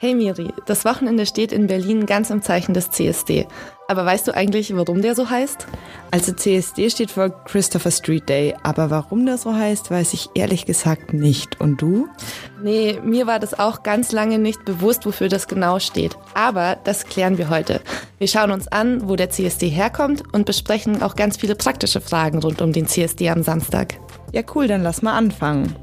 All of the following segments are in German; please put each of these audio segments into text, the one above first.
Hey Miri, das Wochenende steht in Berlin ganz im Zeichen des CSD. Aber weißt du eigentlich, warum der so heißt? Also CSD steht für Christopher Street Day, aber warum der so heißt, weiß ich ehrlich gesagt nicht. Und du? Nee, mir war das auch ganz lange nicht bewusst, wofür das genau steht. Aber das klären wir heute. Wir schauen uns an, wo der CSD herkommt und besprechen auch ganz viele praktische Fragen rund um den CSD am Samstag. Ja cool, dann lass mal anfangen.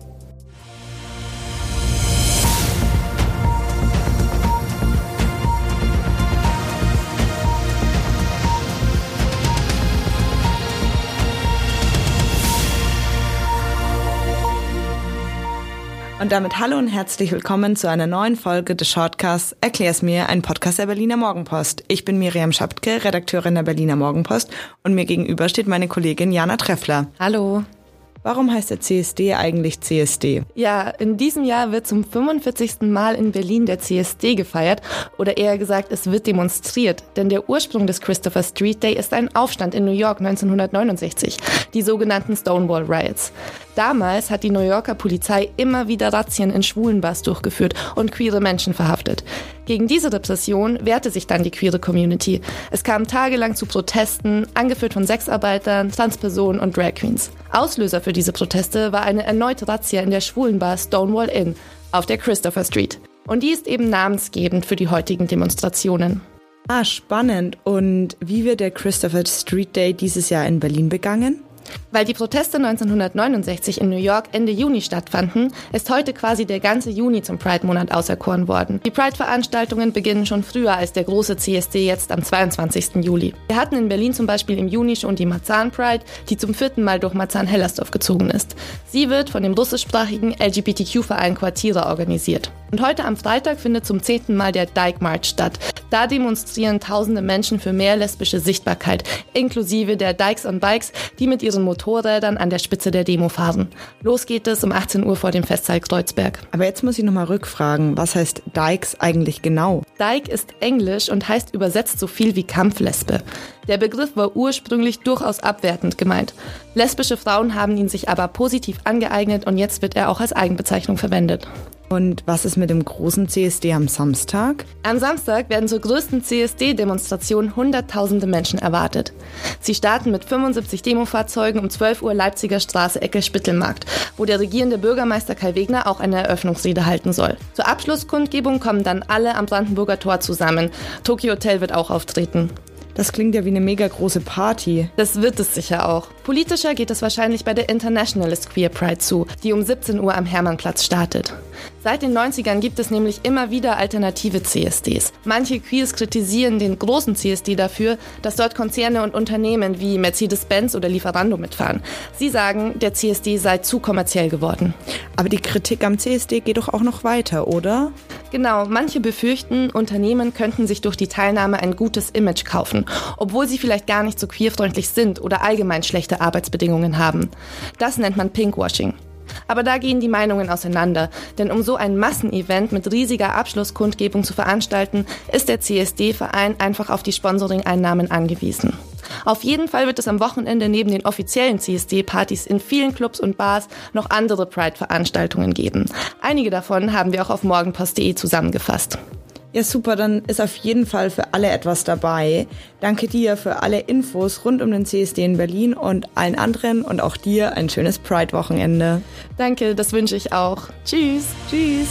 Und damit hallo und herzlich willkommen zu einer neuen Folge des Shortcasts Erklär's mir, ein Podcast der Berliner Morgenpost. Ich bin Miriam Schaptke, Redakteurin der Berliner Morgenpost und mir gegenüber steht meine Kollegin Jana Treffler. Hallo. Warum heißt der CSD eigentlich CSD? Ja, in diesem Jahr wird zum 45. Mal in Berlin der CSD gefeiert oder eher gesagt, es wird demonstriert, denn der Ursprung des Christopher Street Day ist ein Aufstand in New York 1969, die sogenannten Stonewall Riots. Damals hat die New Yorker Polizei immer wieder Razzien in Schwulenbars durchgeführt und queere Menschen verhaftet. Gegen diese Repression wehrte sich dann die queere Community. Es kam tagelang zu Protesten, angeführt von Sexarbeitern, Transpersonen und Drag Queens. Auslöser für diese Proteste war eine erneute Razzia in der Schwulenbar Stonewall Inn auf der Christopher Street. Und die ist eben namensgebend für die heutigen Demonstrationen. Ah, spannend. Und wie wird der Christopher Street Day dieses Jahr in Berlin begangen? Weil die Proteste 1969 in New York Ende Juni stattfanden, ist heute quasi der ganze Juni zum Pride-Monat auserkoren worden. Die Pride-Veranstaltungen beginnen schon früher als der große CSD jetzt am 22. Juli. Wir hatten in Berlin zum Beispiel im Juni schon die Marzahn Pride, die zum vierten Mal durch Marzahn-Hellersdorf gezogen ist. Sie wird von dem russischsprachigen LGBTQ-Verein Quartiere organisiert. Und heute am Freitag findet zum zehnten Mal der Dyke March statt. Da demonstrieren tausende Menschen für mehr lesbische Sichtbarkeit, inklusive der Dykes on Bikes, die mit ihren Motorrädern an der Spitze der Demo fahren. Los geht es um 18 Uhr vor dem Festsaal Kreuzberg. Aber jetzt muss ich nochmal rückfragen, was heißt Dykes eigentlich genau? Dyke ist Englisch und heißt übersetzt so viel wie Kampflesbe. Der Begriff war ursprünglich durchaus abwertend gemeint. Lesbische Frauen haben ihn sich aber positiv angeeignet und jetzt wird er auch als Eigenbezeichnung verwendet. Und was ist mit dem großen CSD am Samstag? Am Samstag werden zur größten CSD-Demonstration Hunderttausende Menschen erwartet. Sie starten mit 75 Demofahrzeugen um 12 Uhr Leipziger Straße Ecke Spittelmarkt, wo der regierende Bürgermeister Kai Wegner auch eine Eröffnungsrede halten soll. Zur Abschlusskundgebung kommen dann alle am Brandenburger Tor zusammen. Tokyo Hotel wird auch auftreten. Das klingt ja wie eine mega große Party. Das wird es sicher auch. Politischer geht es wahrscheinlich bei der Internationalist Queer Pride zu, die um 17 Uhr am Hermannplatz startet. Seit den 90ern gibt es nämlich immer wieder alternative CSDs. Manche Queers kritisieren den großen CSD dafür, dass dort Konzerne und Unternehmen wie Mercedes-Benz oder Lieferando mitfahren. Sie sagen, der CSD sei zu kommerziell geworden. Aber die Kritik am CSD geht doch auch noch weiter, oder? Genau, manche befürchten, Unternehmen könnten sich durch die Teilnahme ein gutes Image kaufen, obwohl sie vielleicht gar nicht so queerfreundlich sind oder allgemein schlechte Arbeitsbedingungen haben. Das nennt man Pinkwashing. Aber da gehen die Meinungen auseinander, denn um so ein Massenevent mit riesiger Abschlusskundgebung zu veranstalten, ist der CSD-Verein einfach auf die Sponsoring-Einnahmen angewiesen. Auf jeden Fall wird es am Wochenende neben den offiziellen CSD-Partys in vielen Clubs und Bars noch andere Pride-Veranstaltungen geben. Einige davon haben wir auch auf morgenpost.de zusammengefasst. Ja, super, dann ist auf jeden Fall für alle etwas dabei. Danke dir für alle Infos rund um den CSD in Berlin und allen anderen und auch dir ein schönes Pride-Wochenende. Danke, das wünsche ich auch. Tschüss. Tschüss.